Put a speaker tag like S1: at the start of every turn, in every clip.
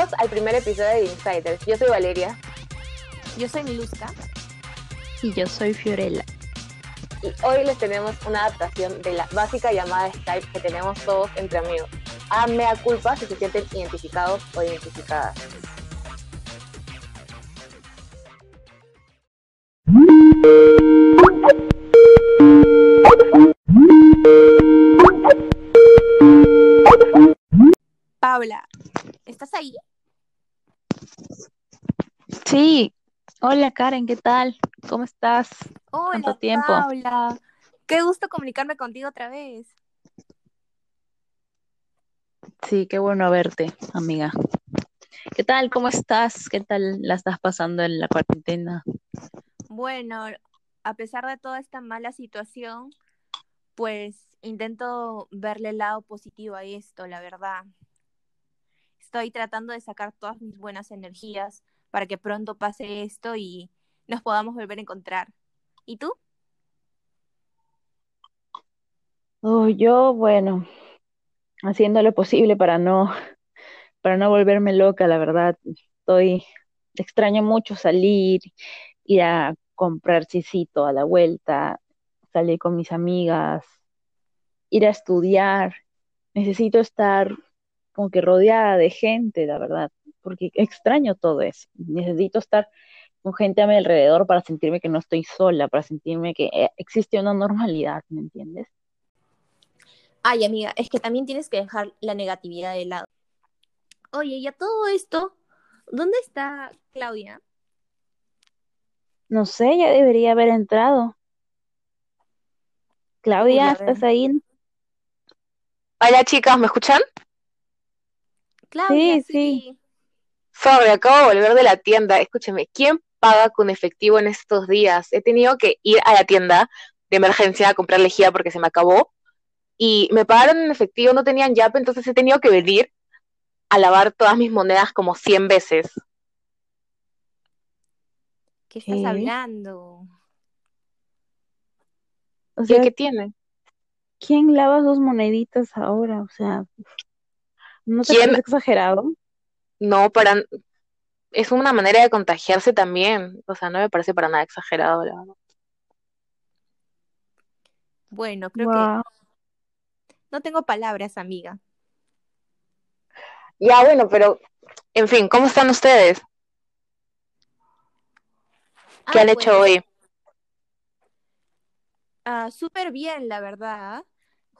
S1: Bienvenidos al primer episodio de Insiders. Yo soy Valeria.
S2: Yo soy Miluska.
S3: Y yo soy Fiorella.
S1: Y hoy les tenemos una adaptación de la básica llamada Skype que tenemos todos entre amigos. A mea culpa si se sienten identificados o identificadas.
S3: Sí. Hola Karen, ¿qué tal? ¿Cómo estás?
S2: Hola,
S3: ¿Cuánto tiempo?
S2: Paula. Qué gusto comunicarme contigo otra vez.
S3: Sí, qué bueno verte, amiga. ¿Qué tal? ¿Cómo estás? ¿Qué tal la estás pasando en la cuarentena?
S2: Bueno, a pesar de toda esta mala situación, pues intento verle el lado positivo a esto, la verdad. Estoy tratando de sacar todas mis buenas energías para que pronto pase esto y nos podamos volver a encontrar. ¿Y tú?
S3: Oh, yo, bueno, haciendo lo posible para no, para no volverme loca, la verdad. Estoy, extraño mucho salir, ir a comprar chisito a la vuelta, salir con mis amigas, ir a estudiar. Necesito estar como que rodeada de gente, la verdad, porque extraño todo eso. Necesito estar con gente a mi alrededor para sentirme que no estoy sola, para sentirme que eh, existe una normalidad, ¿me entiendes?
S2: Ay, amiga, es que también tienes que dejar la negatividad de lado. Oye, y a todo esto, ¿dónde está Claudia?
S3: No sé, ya debería haber entrado. Claudia. ¿estás ahí?
S1: Hola chicas, ¿me escuchan?
S2: Claudia,
S3: Sí, sí.
S1: Sorry, acabo de volver de la tienda. Escúcheme, ¿quién paga con efectivo en estos días? He tenido que ir a la tienda de emergencia a comprar lejía porque se me acabó y me pagaron en efectivo, no tenían Yape, entonces he tenido que venir a lavar todas mis monedas como 100 veces.
S2: ¿Qué estás hablando?
S3: O
S1: ¿Y
S3: sea,
S1: qué tiene?
S3: ¿quién lava sus moneditas ahora? O sea, ¿no te
S1: ¿Quién?
S3: parece exagerado?
S1: No, para... Es una manera de contagiarse también. O sea, no me parece para nada exagerado, la verdad.
S2: Bueno, creo que no tengo palabras, amiga.
S1: Ya, bueno, pero, en fin, ¿cómo están ustedes? ¿Qué
S2: Ah,
S1: han hecho
S2: pues,
S1: hoy?
S2: ah, súper bien, la verdad.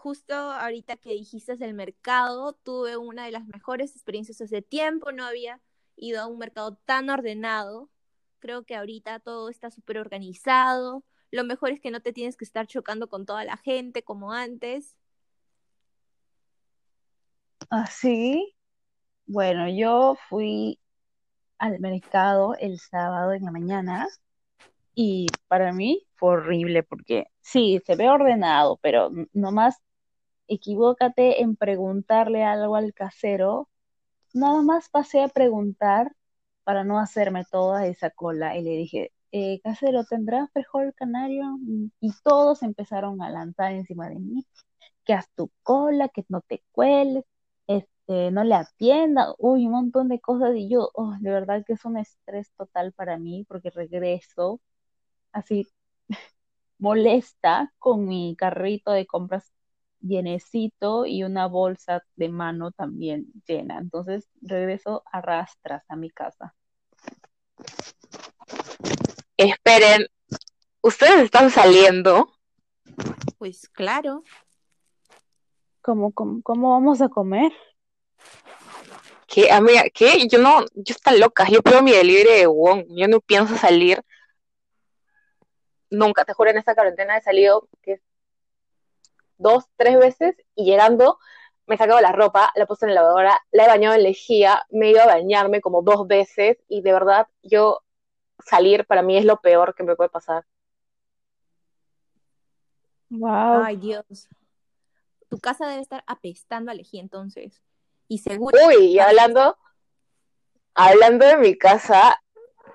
S2: Justo ahorita que dijiste del mercado, tuve una de las mejores experiencias hace tiempo. No había ido a un mercado tan ordenado. Creo que ahorita todo está súper organizado. Lo mejor es que no te tienes que estar chocando con toda la gente como antes.
S3: ¿Ah, sí? Bueno, yo fui al mercado el sábado en la mañana y para mí fue horrible porque sí, se ve ordenado, pero nomás equivócate en preguntarle algo al casero. Nada más pasé a preguntar para no hacerme toda esa cola y le dije, eh, casero, ¿tendrá frijol canario? Y todos empezaron a lanzar encima de mí, que haz tu cola, que no te cueles, este, no le atienda, uy, un montón de cosas y yo, oh, de verdad que es un estrés total para mí porque regreso así molesta con mi carrito de compras llenecito y una bolsa de mano también llena. Entonces regreso a rastras a mi casa.
S1: Esperen, ¿ustedes están saliendo?
S2: Pues claro.
S3: ¿Cómo, cómo, cómo vamos a comer?
S1: ¿Qué, amiga? ¿Qué? Yo no, yo está loca, yo pido mi delivery de Wong, yo no pienso salir nunca, te juro, en esta cuarentena he salido ¿qué? Dos, tres veces y llegando me he sacado la ropa, la puesto en la lavadora, la he bañado en lejía, me he ido a bañarme como dos veces y de verdad yo salir para mí es lo peor que me puede pasar.
S3: Wow.
S2: Ay, Dios. Tu casa debe estar apestando a lejía entonces. Y seguro.
S1: Uy, y hablando, hablando de mi casa,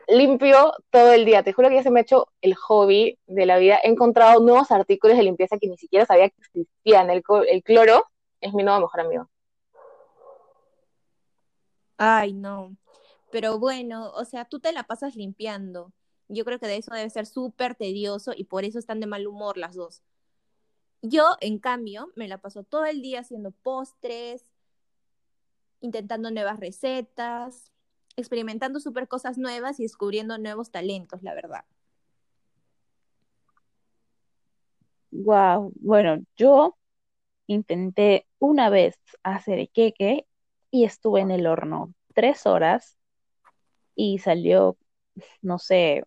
S1: limpio todo el día. Te juro que ya se me ha hecho el hobby de la vida. He encontrado nuevos artículos de limpieza que ni siquiera sabía que existían. El, cloro es mi nuevo mejor amigo.
S2: Ay, no. Pero bueno, o sea, tú te la pasas limpiando. Yo creo que de eso debe ser súper tedioso y por eso están de mal humor las dos. Yo, en cambio, me la paso todo el día haciendo postres, intentando nuevas recetas, experimentando súper cosas nuevas y descubriendo nuevos talentos, la verdad.
S3: Wow, bueno, yo intenté una vez hacer queque y estuve en el horno tres horas y salió, no sé,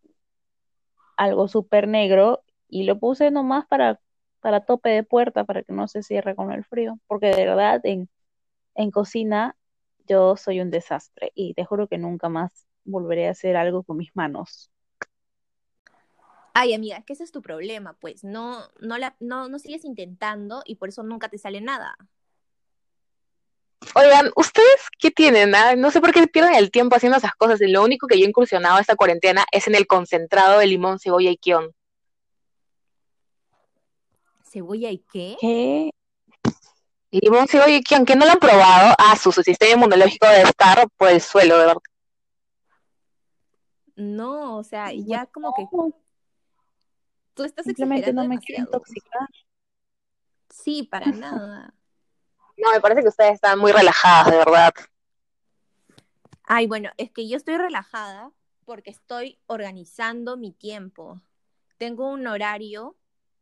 S3: algo súper negro y lo puse nomás para, para tope de puerta para que no se cierre con el frío, porque de verdad en, en cocina yo soy un desastre y te juro que nunca más volveré a hacer algo con mis manos.
S2: Ay, amiga, es que ese es tu problema, pues. No, no, la, no, no sigues intentando y por eso nunca te sale nada.
S1: Oigan, ¿ustedes qué tienen? ah? No sé por qué pierden el tiempo haciendo esas cosas. Y lo único que yo he incursionado esta cuarentena es en el concentrado de limón, cebolla y kion.
S2: ¿Cebolla y qué?
S3: ¿Qué?
S1: Limón, cebolla y kion, que no lo han probado, ah, su, su sistema inmunológico debe estar por el suelo, de verdad.
S2: No, o sea, ya como que tú estás
S3: simplemente no me quiero intoxicar.
S2: Sí, para nada.
S1: No, me parece que ustedes están muy relajadas, de verdad.
S2: Ay, bueno, es que yo estoy relajada porque estoy organizando mi tiempo. Tengo un horario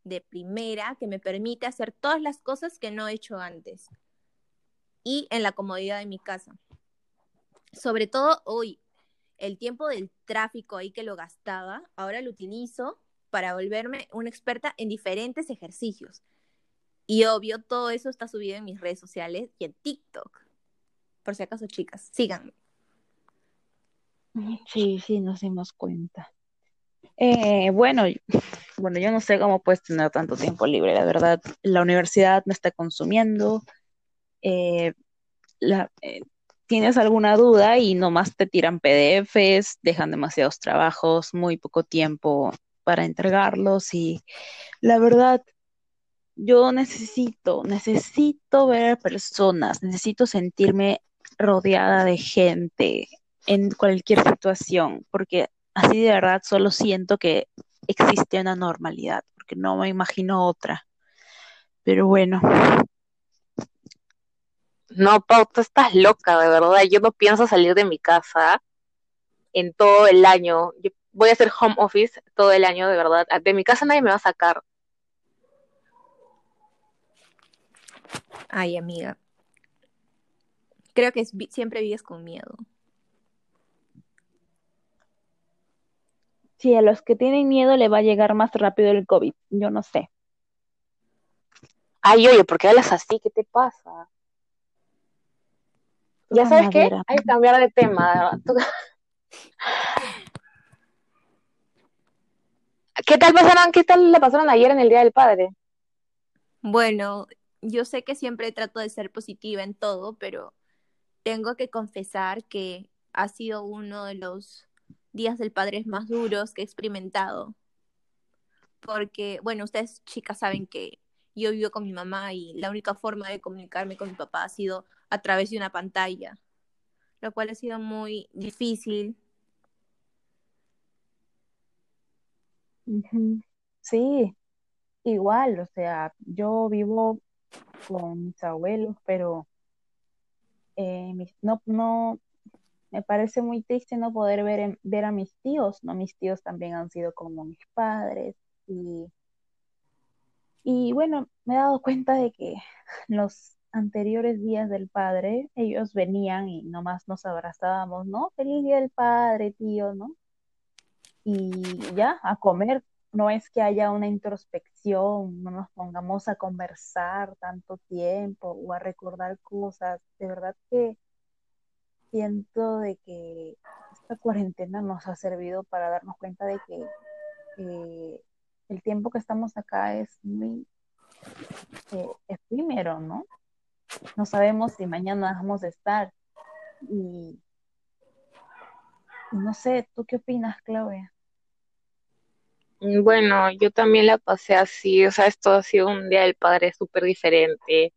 S2: de primera que me permite hacer todas las cosas que no he hecho antes y en la comodidad de mi casa. Sobre todo hoy, el tiempo del tráfico ahí que lo gastaba, ahora lo utilizo para volverme una experta en diferentes ejercicios. Y obvio, todo eso está subido en mis redes sociales y en TikTok. Por si acaso, chicas, síganme.
S3: Sí, sí, nos dimos cuenta. Eh, bueno, bueno, yo no sé cómo puedes tener tanto tiempo libre, la verdad. La universidad me está consumiendo. eh, eh, tienes alguna duda y nomás te tiran PDFs, dejan demasiados trabajos, muy poco tiempo para entregarlos y la verdad, yo necesito, necesito ver personas, necesito sentirme rodeada de gente en cualquier situación, porque así de verdad solo siento que existe una normalidad, porque no me imagino otra. Pero bueno,
S1: No, Pau, tú estás loca, de verdad. Yo no pienso salir de mi casa en todo el año. Yo voy a hacer home office todo el año, de verdad. De mi casa nadie me va a sacar.
S2: Ay, amiga, creo que es siempre vives con miedo.
S3: Si a los que tienen miedo le va a llegar más rápido el COVID, yo no sé.
S1: Ay, oye, ¿por qué hablas así? ¿Qué te pasa? Ya sabes qué, hay que cambiar de tema. Tú- ¿Qué tal pasaron, qué tal la pasaron ayer en el Día del Padre?
S2: Bueno, yo sé que siempre trato de ser positiva en todo, pero tengo que confesar que ha sido uno de los días del padre más duros que he experimentado. Porque, bueno, ustedes chicas saben que yo vivo con mi mamá y la única forma de comunicarme con mi papá ha sido a través de una pantalla, lo cual ha sido muy difícil.
S3: Sí, igual, o sea, yo vivo con mis abuelos, pero eh, mis- no, no, me parece muy triste no poder ver, ver a mis tíos, ¿no? Mis tíos también han sido como mis padres y, y bueno, me he dado cuenta de que los anteriores días del padre, ellos venían y nomás nos abrazábamos, ¿no? Feliz día del padre, tío, ¿no? y ya, a comer. No es que haya una introspección, no nos pongamos a conversar tanto tiempo o a recordar cosas. De verdad que siento de que esta cuarentena nos ha servido para darnos cuenta de que eh, el tiempo que estamos acá es muy eh, efímero, ¿no? No sabemos si mañana vamos a estar. Y, y no sé, ¿tú qué opinas, Claudia?
S1: Mm, Bueno, yo también la pasé así, o sea, esto ha sido un Día del Padre súper diferente.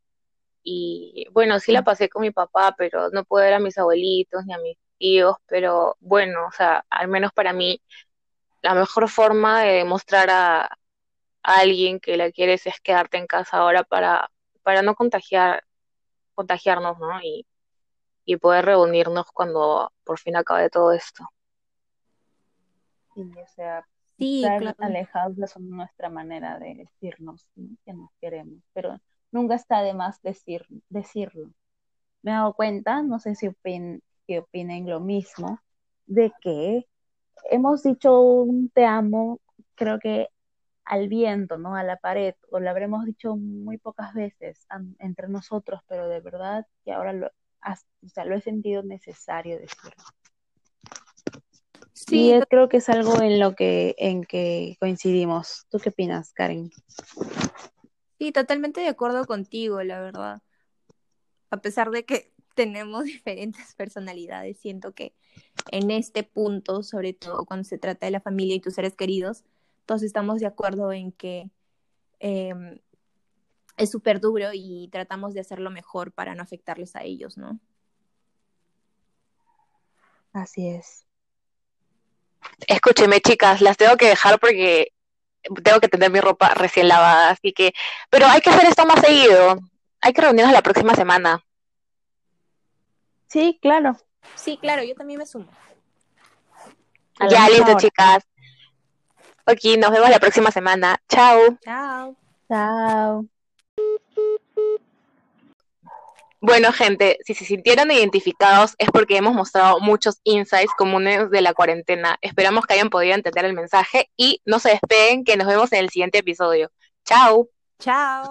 S1: Y bueno, sí la pasé con mi papá, pero no pude ver a mis abuelitos ni a mis tíos, pero bueno, o sea, al menos para mí, la mejor forma de demostrar a, a alguien que la quieres es quedarte en casa ahora para, para no contagiar, contagiarnos, ¿no? Y, y poder reunirnos cuando por fin acabe todo esto.
S3: Sí, o sea,
S2: Sí,
S3: estar
S2: claro.
S3: alejados es nuestra manera de decirnos ¿no? que nos queremos, pero nunca está de más decir, decirlo. Me he dado cuenta, no sé si opin, si opinen lo mismo, de que hemos dicho un te amo, creo que al viento, ¿no? A la pared, o lo habremos dicho muy pocas veces entre nosotros, pero de verdad que ahora lo, has- o sea, lo he sentido necesario decirlo.
S2: Sí,
S3: creo que es algo en lo que, en que coincidimos. ¿Tú qué opinas, Karen?
S2: Sí, totalmente de acuerdo contigo, la verdad. A pesar de que tenemos diferentes personalidades, siento que en este punto, sobre todo cuando se trata de la familia y tus seres queridos, todos estamos de acuerdo en que eh, es súper duro y tratamos de hacerlo mejor para no afectarles a ellos, ¿no?
S3: Así es.
S1: Escúcheme, chicas, las tengo que dejar porque tengo que tener mi ropa recién lavada, así que, pero hay que hacer esto más seguido. Hay que reunirnos la próxima semana.
S3: Sí, claro.
S2: Sí, claro, yo también me sumo.
S3: A
S1: Ya, listo,
S3: hora.
S1: chicas. Ok, nos vemos la próxima semana. Chao.
S2: Chao.
S3: Chao.
S1: Bueno, gente, si se sintieron identificados es porque hemos mostrado muchos insights comunes de la cuarentena. Esperamos que hayan podido entender el mensaje y no se despeguen que nos vemos en el siguiente episodio. Chao.
S2: Chao.